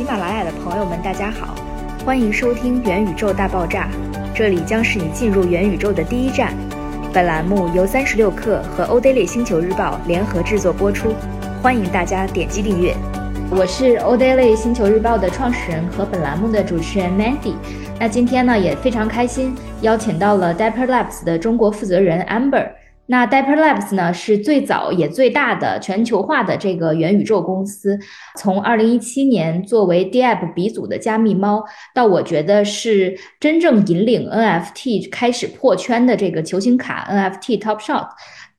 喜马拉雅的朋友们，大家好，欢迎收听元宇宙大爆炸，这里将是你进入元宇宙的第一站。本栏目由三十六氪和欧 daily 星球日报联合制作播出，欢迎大家点击订阅。我是欧 daily 星球日报的创始人和本栏目的主持人 Mandy。那今天呢也非常开心，邀请到了 Dapper Labs 的中国负责人 Amber。那 Dapper Labs 呢是最早也最大的全球化的这个元宇宙公司。从二零一七年作为 DApp 鼻祖的加密猫，到我觉得是真正引领 NFT 开始破圈的这个球星卡 NFT Topshop。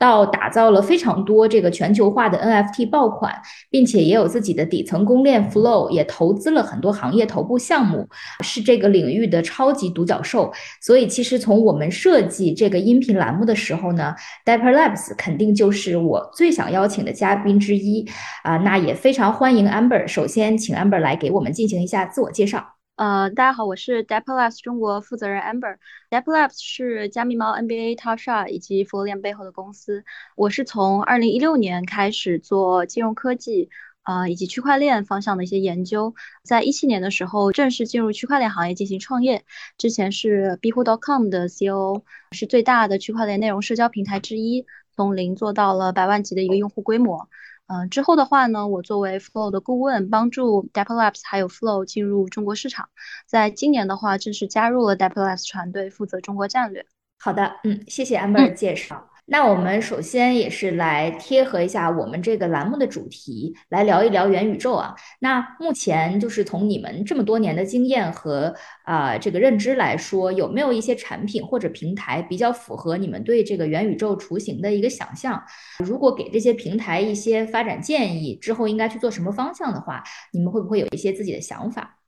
到打造了非常多这个全球化的 NFT 爆款，并且也有自己的底层公链 Flow，也投资了很多行业头部项目，是这个领域的超级独角兽。所以，其实从我们设计这个音频栏目的时候呢，Dapper Labs 肯定就是我最想邀请的嘉宾之一啊。那也非常欢迎 Amber。首先，请 Amber 来给我们进行一下自我介绍。呃，大家好，我是 Dapper Labs 中国负责人 Amber。Dapper Labs 是加密猫 NBA Top Shot 以及佛链背后的公司。我是从二零一六年开始做金融科技，呃，以及区块链方向的一些研究。在一七年的时候，正式进入区块链行业进行创业。之前是 Bihu.com 的 CEO，是最大的区块链内容社交平台之一，从零做到了百万级的一个用户规模。嗯，之后的话呢，我作为 Flow 的顾问，帮助 Dapper Labs 还有 Flow 进入中国市场。在今年的话，正式加入了 Dapper Labs 团队，负责中国战略。好的，嗯，谢谢 Amber 的介绍。那我们首先也是来贴合一下我们这个栏目的主题，来聊一聊元宇宙啊。那目前就是从你们这么多年的经验和啊这个认知来说，有没有一些产品或者平台比较符合你们对这个元宇宙雏形的一个想象？如果给这些平台一些发展建议，之后应该去做什么方向的话，你们会不会有一些自己的想法？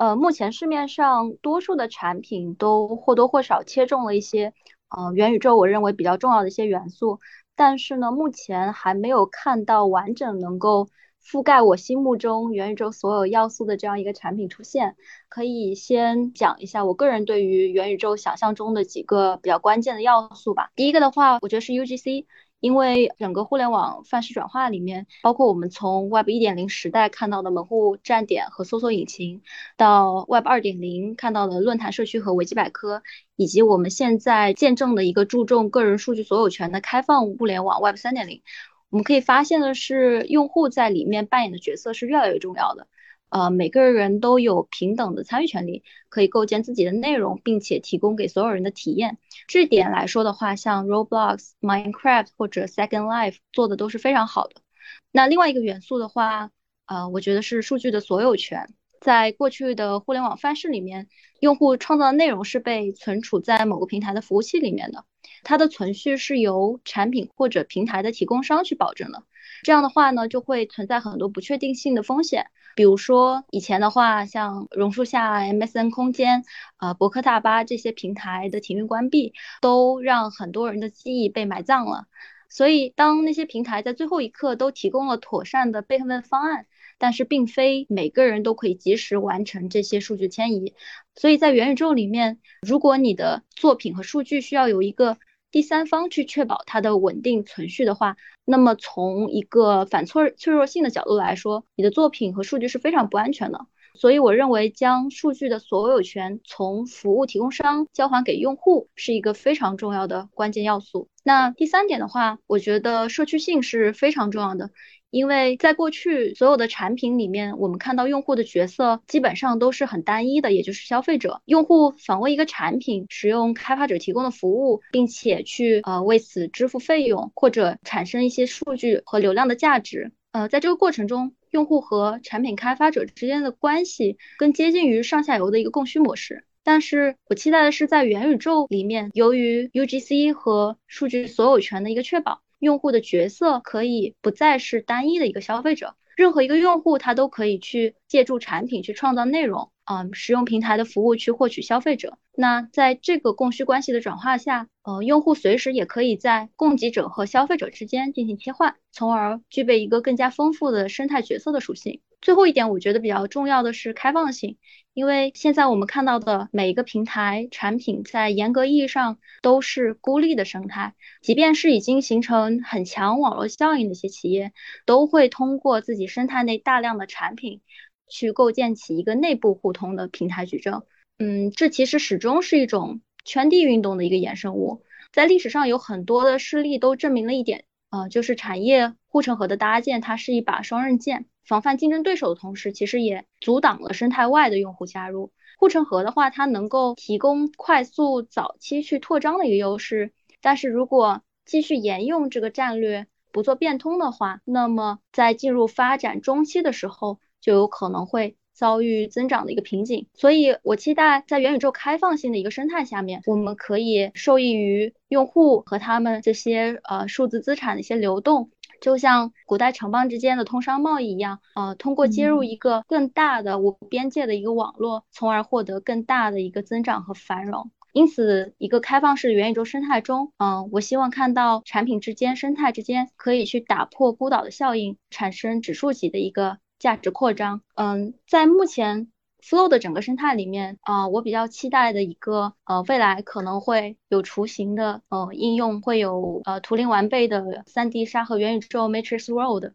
呃，目前市面上多数的产品都或多或少切中了一些。呃，元宇宙我认为比较重要的一些元素，但是呢，目前还没有看到完整能够覆盖我心目中元宇宙所有要素的这样一个产品出现。可以先讲一下我个人对于元宇宙想象中的几个比较关键的要素吧。第一个的话，我觉得是 UGC。因为整个互联网范式转化里面，包括我们从 Web 一点零时代看到的门户站点和搜索引擎，到 Web 二点零看到的论坛社区和维基百科，以及我们现在见证的一个注重个人数据所有权的开放物联网 Web 三点零，我们可以发现的是，用户在里面扮演的角色是越来越重要的。呃，每个人都有平等的参与权利，可以构建自己的内容，并且提供给所有人的体验。这点来说的话，像 Roblox、Minecraft 或者 Second Life 做的都是非常好的。那另外一个元素的话，呃，我觉得是数据的所有权。在过去的互联网范式里面，用户创造的内容是被存储在某个平台的服务器里面的，它的存续是由产品或者平台的提供商去保证的。这样的话呢，就会存在很多不确定性的风险。比如说以前的话，像榕树下、MSN 空间、呃博客大巴这些平台的停运关闭，都让很多人的记忆被埋葬了。所以，当那些平台在最后一刻都提供了妥善的备份方案，但是并非每个人都可以及时完成这些数据迁移。所以在元宇宙里面，如果你的作品和数据需要有一个第三方去确保它的稳定存续的话，那么从一个反脆脆弱性的角度来说，你的作品和数据是非常不安全的。所以我认为将数据的所有权从服务提供商交还给用户是一个非常重要的关键要素。那第三点的话，我觉得社区性是非常重要的。因为在过去所有的产品里面，我们看到用户的角色基本上都是很单一的，也就是消费者。用户访问一个产品，使用开发者提供的服务，并且去呃为此支付费用或者产生一些数据和流量的价值。呃，在这个过程中，用户和产品开发者之间的关系更接近于上下游的一个供需模式。但是我期待的是，在元宇宙里面，由于 UGC 和数据所有权的一个确保。用户的角色可以不再是单一的一个消费者，任何一个用户他都可以去借助产品去创造内容，嗯，使用平台的服务去获取消费者。那在这个供需关系的转化下，呃，用户随时也可以在供给者和消费者之间进行切换，从而具备一个更加丰富的生态角色的属性。最后一点，我觉得比较重要的是开放性。因为现在我们看到的每一个平台产品，在严格意义上都是孤立的生态。即便是已经形成很强网络效应的一些企业，都会通过自己生态内大量的产品，去构建起一个内部互通的平台矩阵。嗯，这其实始终是一种圈地运动的一个衍生物。在历史上有很多的事例都证明了一点，呃，就是产业护城河的搭建，它是一把双刃剑，防范竞争对手的同时，其实也阻挡了生态外的用户加入。护城河的话，它能够提供快速早期去扩张的一个优势，但是如果继续沿用这个战略，不做变通的话，那么在进入发展中期的时候，就有可能会遭遇增长的一个瓶颈。所以我期待在元宇宙开放性的一个生态下面，我们可以受益于用户和他们这些呃数字资产的一些流动。就像古代城邦之间的通商贸易一样，呃，通过接入一个更大的无边界的一个网络，从而获得更大的一个增长和繁荣。因此，一个开放式元宇宙生态中，嗯，我希望看到产品之间、生态之间可以去打破孤岛的效应，产生指数级的一个价值扩张。嗯，在目前。Flow 的整个生态里面，啊，我比较期待的一个，呃，未来可能会有雏形的，呃，应用会有，呃，图灵完备的 3D 沙盒元宇宙 Matrix World，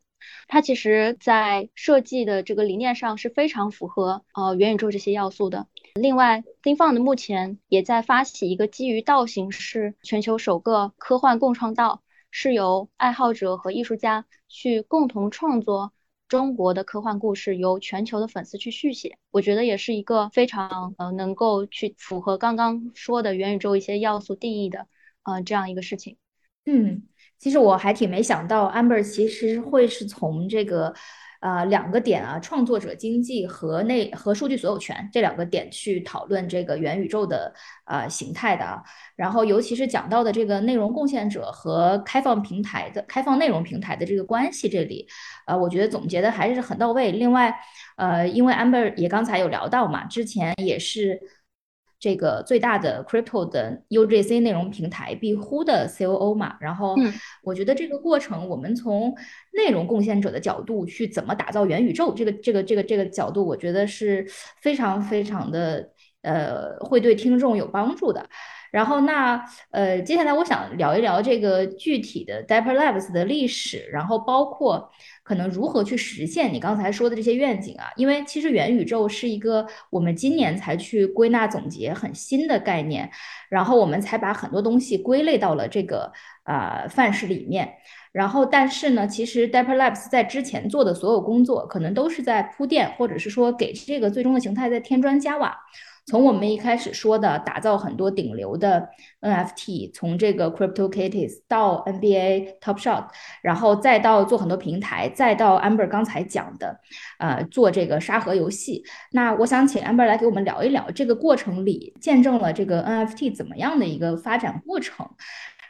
它其实在设计的这个理念上是非常符合，呃，元宇宙这些要素的。另外，ThinkFund 目前也在发起一个基于道形式全球首个科幻共创道，是由爱好者和艺术家去共同创作。中国的科幻故事由全球的粉丝去续写，我觉得也是一个非常呃能够去符合刚刚说的元宇宙一些要素定义的呃这样一个事情。嗯，其实我还挺没想到，Amber 其实会是从这个。呃，两个点啊，创作者经济和内和数据所有权这两个点去讨论这个元宇宙的呃形态的啊，然后尤其是讲到的这个内容贡献者和开放平台的开放内容平台的这个关系，这里呃，我觉得总结的还是很到位。另外，呃，因为 Amber 也刚才有聊到嘛，之前也是。这个最大的 crypto 的 UGC 内容平台壁呼的 COO 嘛，然后我觉得这个过程，我们从内容贡献者的角度去怎么打造元宇宙，这个这个这个这个角度，我觉得是非常非常的呃，会对听众有帮助的。然后那呃，接下来我想聊一聊这个具体的 Dapper Labs 的历史，然后包括可能如何去实现你刚才说的这些愿景啊。因为其实元宇宙是一个我们今年才去归纳总结很新的概念，然后我们才把很多东西归类到了这个呃范式里面。然后但是呢，其实 Dapper Labs 在之前做的所有工作，可能都是在铺垫，或者是说给这个最终的形态在添砖加瓦。从我们一开始说的打造很多顶流的 NFT，从这个 Crypto Kitties 到 NBA Top Shot，然后再到做很多平台，再到 Amber 刚才讲的，呃，做这个沙盒游戏。那我想请 Amber 来给我们聊一聊这个过程里见证了这个 NFT 怎么样的一个发展过程，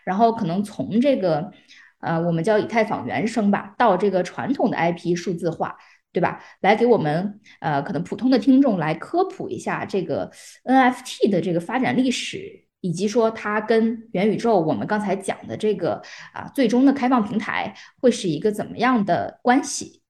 然后可能从这个呃我们叫以太坊原生吧，到这个传统的 IP 数字化。对吧？来给我们呃，可能普通的听众来科普一下这个 NFT 的这个发展历史，以及说它跟元宇宙我们刚才讲的这个啊最终的开放平台会是一个怎么样的关系？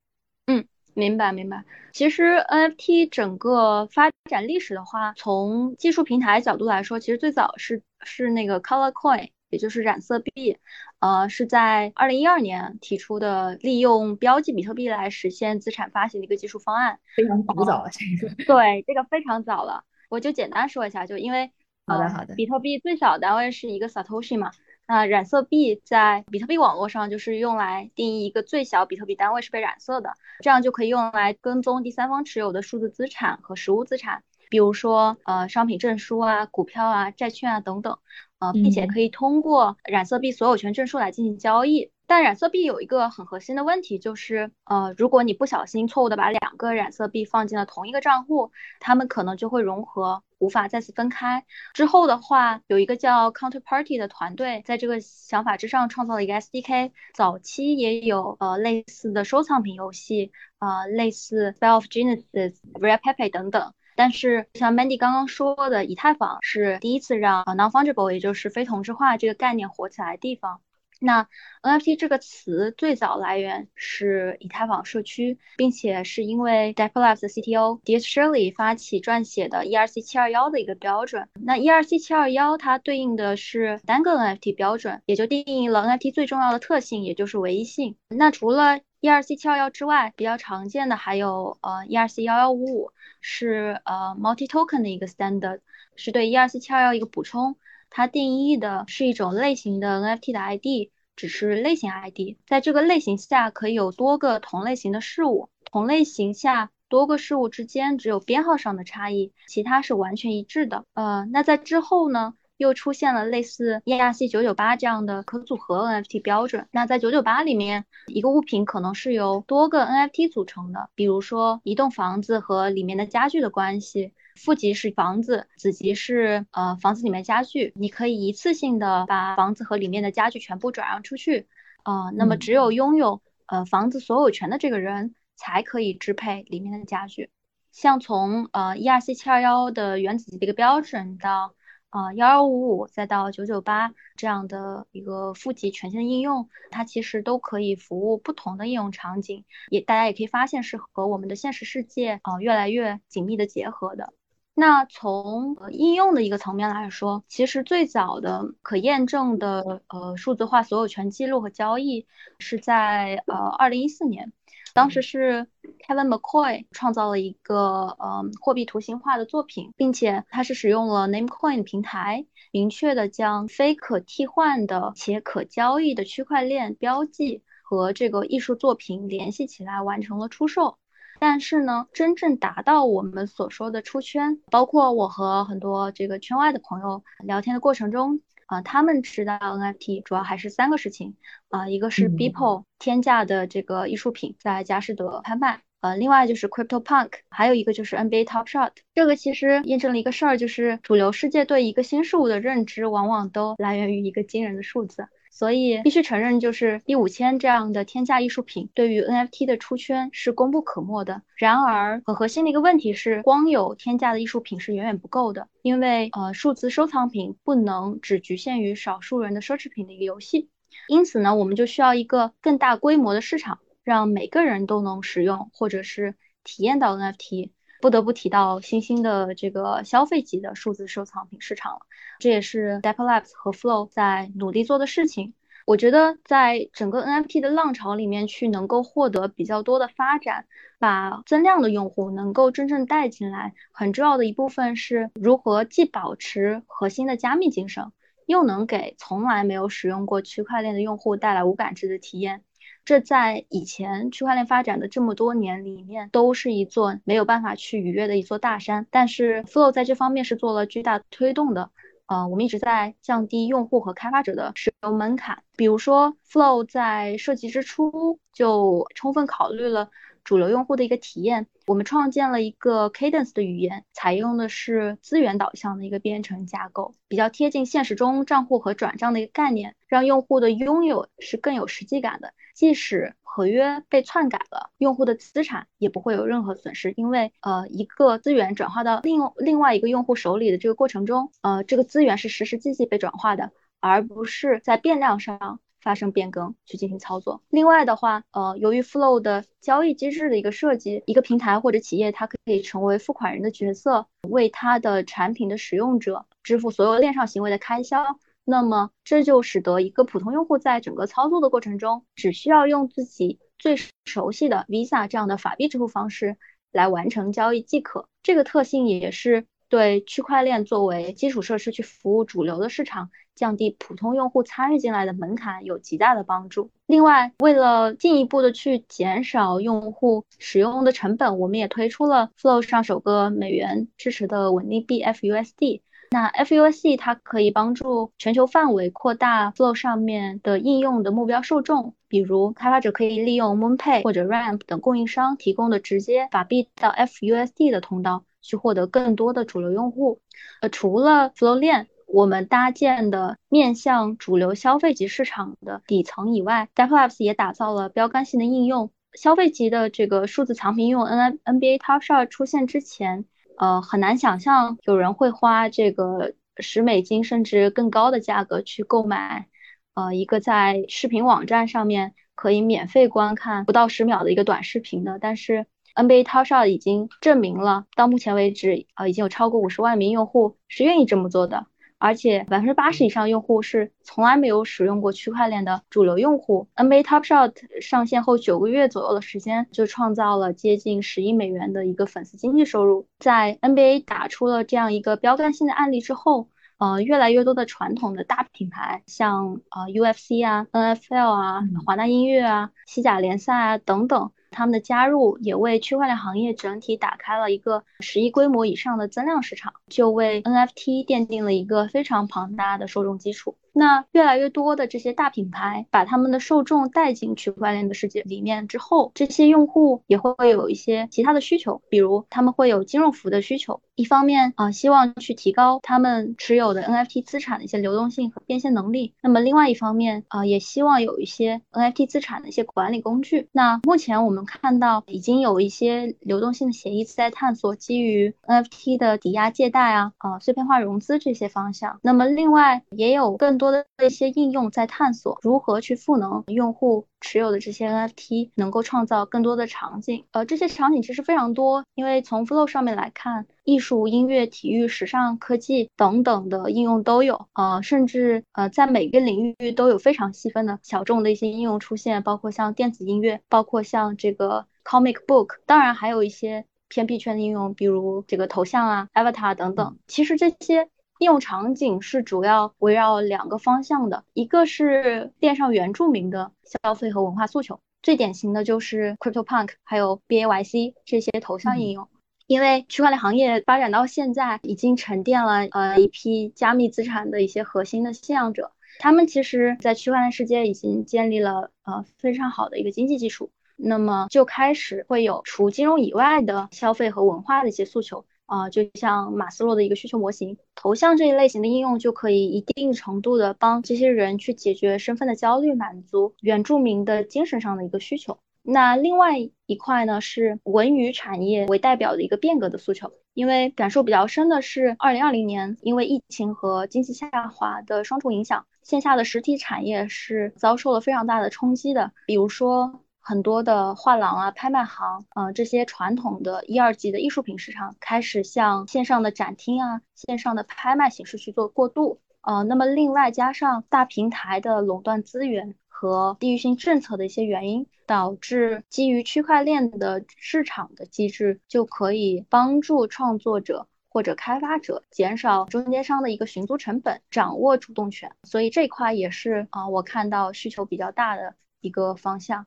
嗯，明白明白。其实 NFT 整个发展历史的话，从技术平台角度来说，其实最早是是那个 Color Coin。也就是染色币，呃，是在二零一二年提出的，利用标记比特币来实现资产发行的一个技术方案，非常古早了。这个对，这个非常早了。我就简单说一下，就因为好的好的，比特币最小单位是一个 satoshi 嘛，那染色币在比特币网络上就是用来定义一个最小比特币单位是被染色的，这样就可以用来跟踪第三方持有的数字资产和实物资产，比如说呃商品证书啊、股票啊、债券啊等等。呃，并且可以通过染色币所有权证书来进行交易，但染色币有一个很核心的问题，就是呃，如果你不小心错误的把两个染色币放进了同一个账户，它们可能就会融合，无法再次分开。之后的话，有一个叫 Counterparty 的团队在这个想法之上创造了一个 SDK，早期也有呃类似的收藏品游戏，呃类似 Spell of Genesis、Rare Pepe 等等。但是像 Mandy 刚刚说的，以太坊是第一次让 non-fungible，也就是非同质化这个概念火起来的地方。那 NFT 这个词最早来源是以太坊社区，并且是因为 Dapper Labs 的 CTO d i e Shirley 发起撰写的 ERC 七二幺的一个标准。那 ERC 七二幺它对应的是单个 NFT 标准，也就定义了 NFT 最重要的特性，也就是唯一性。那除了 ERC 七幺幺之外，比较常见的还有呃 ERC 幺幺五五，是呃 multi token 的一个 standard，是对 ERC 七幺幺一个补充。它定义的是一种类型的 NFT 的 ID，只是类型 ID，在这个类型下可以有多个同类型的事物，同类型下多个事物之间只有编号上的差异，其他是完全一致的。呃，那在之后呢？又出现了类似 ERC 九九八这样的可组合 NFT 标准。那在九九八里面，一个物品可能是由多个 NFT 组成的，比如说一栋房子和里面的家具的关系，负极是房子，子集是呃房子里面家具。你可以一次性的把房子和里面的家具全部转让出去，呃，那么只有拥有呃房子所有权的这个人才可以支配里面的家具。像从呃 ERC 七二幺的原子级的一个标准到啊，幺幺五五再到九九八这样的一个负极权限的应用，它其实都可以服务不同的应用场景，也大家也可以发现是和我们的现实世界啊越来越紧密的结合的。那从应用的一个层面来说，其实最早的可验证的呃数字化所有权记录和交易是在呃二零一四年。当时是 Kevin McCoy 创造了一个呃货币图形化的作品，并且他是使用了 Namecoin 平台，明确的将非可替换的且可交易的区块链标记和这个艺术作品联系起来，完成了出售。但是呢，真正达到我们所说的出圈，包括我和很多这个圈外的朋友聊天的过程中。啊，他们知道 NFT 主要还是三个事情啊，一个是 Beeple 天价的这个艺术品在佳士得拍卖，呃，另外就是 Crypto Punk，还有一个就是 NBA Top Shot。这个其实验证了一个事儿，就是主流世界对一个新事物的认知，往往都来源于一个惊人的数字。所以必须承认，就是一五千这样的天价艺术品对于 NFT 的出圈是功不可没的。然而，很核心的一个问题是，光有天价的艺术品是远远不够的，因为呃，数字收藏品不能只局限于少数人的奢侈品的一个游戏。因此呢，我们就需要一个更大规模的市场，让每个人都能使用或者是体验到 NFT。不得不提到新兴的这个消费级的数字收藏品市场了，这也是 Dapper Labs 和 Flow 在努力做的事情。我觉得在整个 NFT 的浪潮里面去能够获得比较多的发展，把增量的用户能够真正带进来，很重要的一部分是如何既保持核心的加密精神，又能给从来没有使用过区块链的用户带来无感知的体验。这在以前区块链发展的这么多年里面，都是一座没有办法去逾越的一座大山。但是 Flow 在这方面是做了巨大推动的。呃，我们一直在降低用户和开发者的使用门槛。比如说，Flow 在设计之初就充分考虑了。主流用户的一个体验，我们创建了一个 Cadence 的语言，采用的是资源导向的一个编程架构，比较贴近现实中账户和转账的一个概念，让用户的拥有是更有实际感的。即使合约被篡改了，用户的资产也不会有任何损失，因为呃一个资源转化到另另外一个用户手里的这个过程中，呃这个资源是实实际际被转化的，而不是在变量上。发生变更去进行操作。另外的话，呃，由于 Flow 的交易机制的一个设计，一个平台或者企业，它可以成为付款人的角色，为它的产品的使用者支付所有链上行为的开销。那么这就使得一个普通用户在整个操作的过程中，只需要用自己最熟悉的 Visa 这样的法币支付方式来完成交易即可。这个特性也是对区块链作为基础设施去服务主流的市场。降低普通用户参与进来的门槛有极大的帮助。另外，为了进一步的去减少用户使用的成本，我们也推出了 Flow 上首个美元支持的稳定币 FUSD。那 FUSD 它可以帮助全球范围扩大 Flow 上面的应用的目标受众，比如开发者可以利用 Moonpay 或者 Ramp 等供应商提供的直接法币到 FUSD 的通道，去获得更多的主流用户。呃，除了 Flow 链。我们搭建的面向主流消费级市场的底层以外，DAP Labs 也打造了标杆性的应用。消费级的这个数字藏品应用 N NBA Top Shot 出现之前，呃，很难想象有人会花这个十美金甚至更高的价格去购买，呃，一个在视频网站上面可以免费观看不到十秒的一个短视频的。但是 NBA Top Shot 已经证明了，到目前为止，呃，已经有超过五十万名用户是愿意这么做的。而且百分之八十以上用户是从来没有使用过区块链的主流用户。NBA Top Shot 上线后九个月左右的时间，就创造了接近十亿美元的一个粉丝经济收入。在 NBA 打出了这样一个标杆性的案例之后，呃，越来越多的传统的大品牌，像呃 UFC 啊、NFL 啊、华纳音乐啊、西甲联赛啊等等。他们的加入也为区块链行业整体打开了一个十亿规模以上的增量市场，就为 NFT 奠定了一个非常庞大的受众基础。那越来越多的这些大品牌把他们的受众带进区块链的世界里面之后，这些用户也会有一些其他的需求，比如他们会有金融服务的需求。一方面啊，希望去提高他们持有的 NFT 资产的一些流动性和变现能力。那么另外一方面啊，也希望有一些 NFT 资产的一些管理工具。那目前我们看到已经有一些流动性的协议在探索基于 NFT 的抵押借贷啊、啊碎片化融资这些方向。那么另外也有更多的一些应用在探索如何去赋能用户。持有的这些 NFT 能够创造更多的场景，呃，这些场景其实非常多，因为从 Flow 上面来看，艺术、音乐、体育、时尚、科技等等的应用都有，呃，甚至呃在每个领域都有非常细分的小众的一些应用出现，包括像电子音乐，包括像这个 Comic Book，当然还有一些偏僻圈的应用，比如这个头像啊、Avatar 等等，其实这些。应用场景是主要围绕两个方向的，一个是电商原住民的消费和文化诉求，最典型的就是 Crypto Punk，还有 B A Y C 这些头像应用。因为区块链行业发展到现在，已经沉淀了呃一批加密资产的一些核心的信仰者，他们其实在区块链世界已经建立了呃非常好的一个经济基础，那么就开始会有除金融以外的消费和文化的一些诉求。啊，就像马斯洛的一个需求模型，头像这一类型的应用就可以一定程度的帮这些人去解决身份的焦虑，满足原住民的精神上的一个需求。那另外一块呢，是文娱产业为代表的一个变革的诉求。因为感受比较深的是，二零二零年因为疫情和经济下滑的双重影响，线下的实体产业是遭受了非常大的冲击的，比如说。很多的画廊啊、拍卖行，呃，这些传统的一二级的艺术品市场开始向线上的展厅啊、线上的拍卖形式去做过渡，呃，那么另外加上大平台的垄断资源和地域性政策的一些原因，导致基于区块链的市场的机制就可以帮助创作者或者开发者减少中间商的一个寻租成本，掌握主动权，所以这块也是啊，我看到需求比较大的一个方向。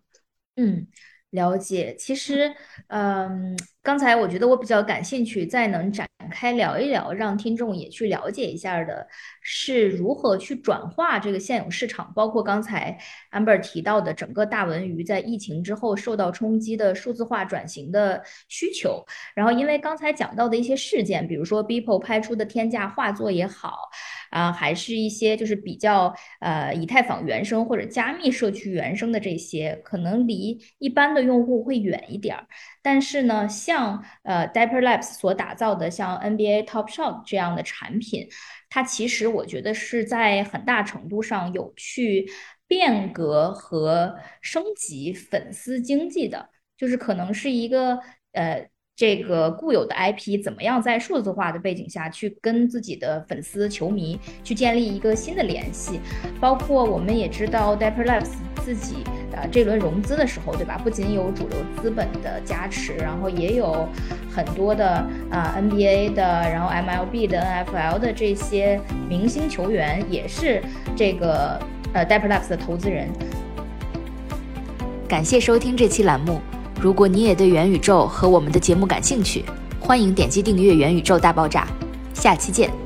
嗯，了解。其实，嗯，刚才我觉得我比较感兴趣，再能展开聊一聊，让听众也去了解一下的，是如何去转化这个现有市场，包括刚才 Amber 提到的整个大文娱在疫情之后受到冲击的数字化转型的需求。然后，因为刚才讲到的一些事件，比如说 Beeple 拍出的天价画作也好。啊，还是一些就是比较呃以太坊原生或者加密社区原生的这些，可能离一般的用户会远一点儿。但是呢，像呃 Dapper Labs 所打造的像 NBA Top Shot 这样的产品，它其实我觉得是在很大程度上有去变革和升级粉丝经济的，就是可能是一个呃。这个固有的 IP 怎么样在数字化的背景下去跟自己的粉丝、球迷去建立一个新的联系？包括我们也知道 Dapper Labs 自己呃这轮融资的时候，对吧？不仅有主流资本的加持，然后也有很多的啊 NBA 的，然后 MLB 的、NFL 的这些明星球员也是这个呃 Dapper Labs 的投资人。感谢收听这期栏目。如果你也对元宇宙和我们的节目感兴趣，欢迎点击订阅《元宇宙大爆炸》，下期见。